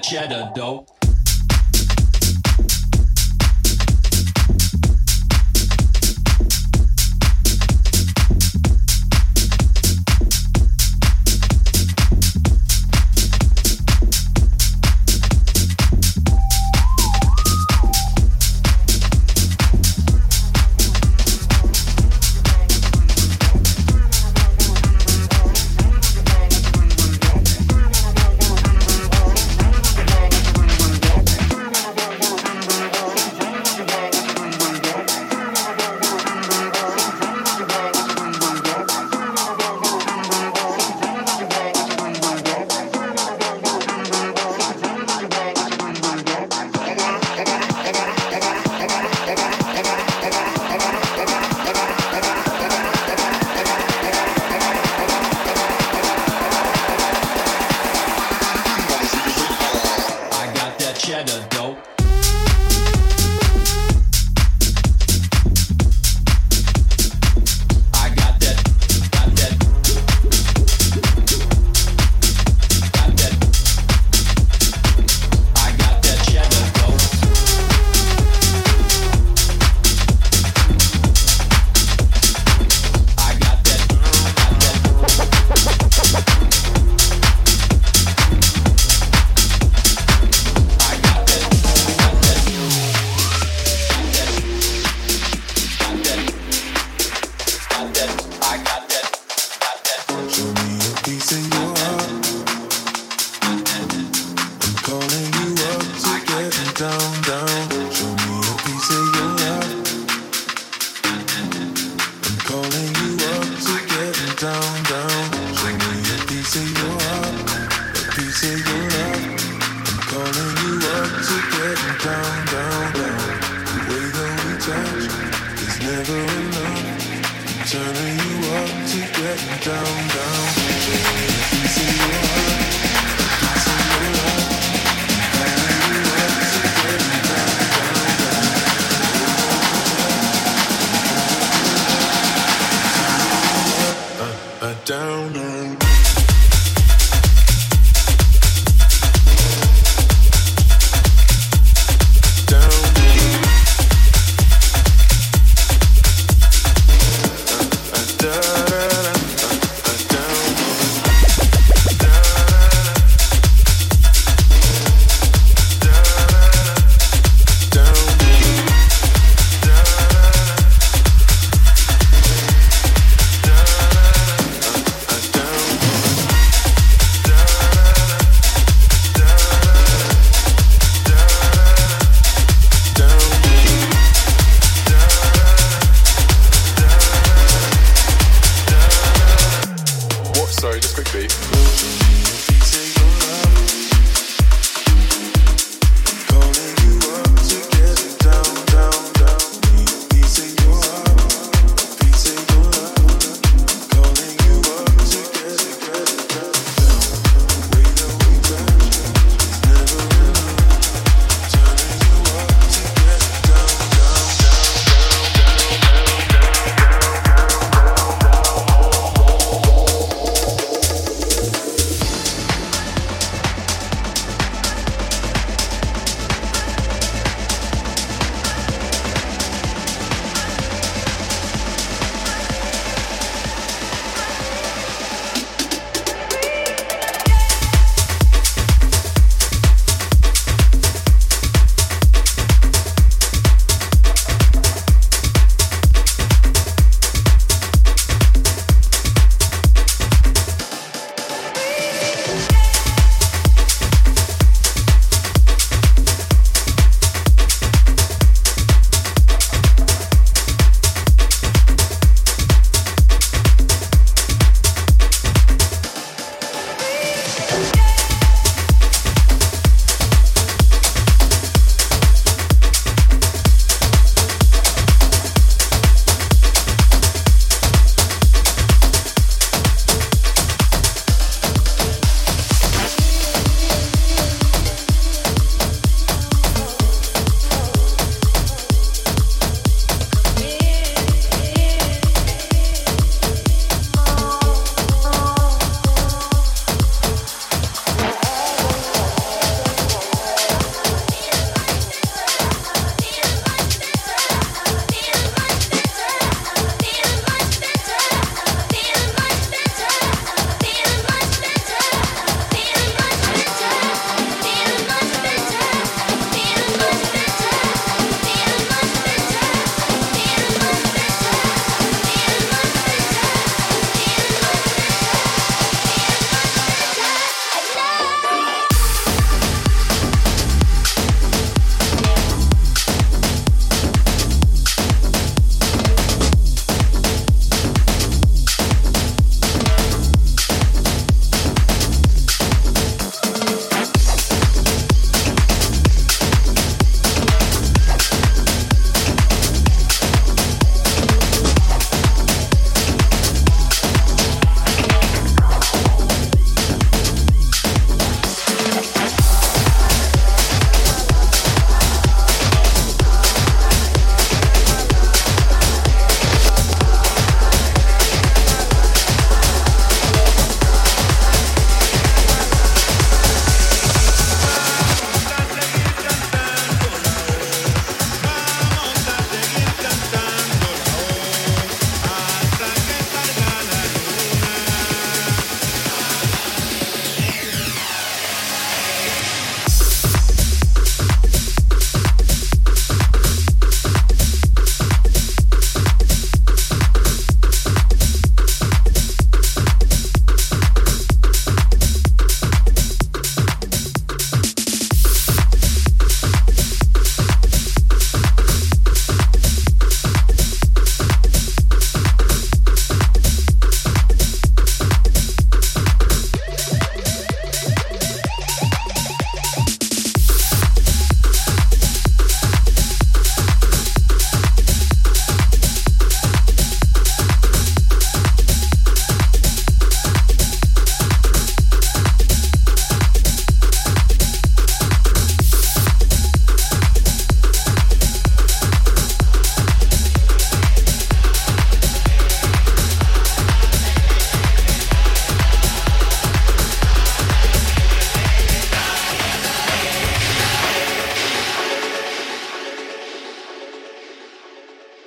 cheddar, though. never enough. Turning you up to get down, down. It's your heart.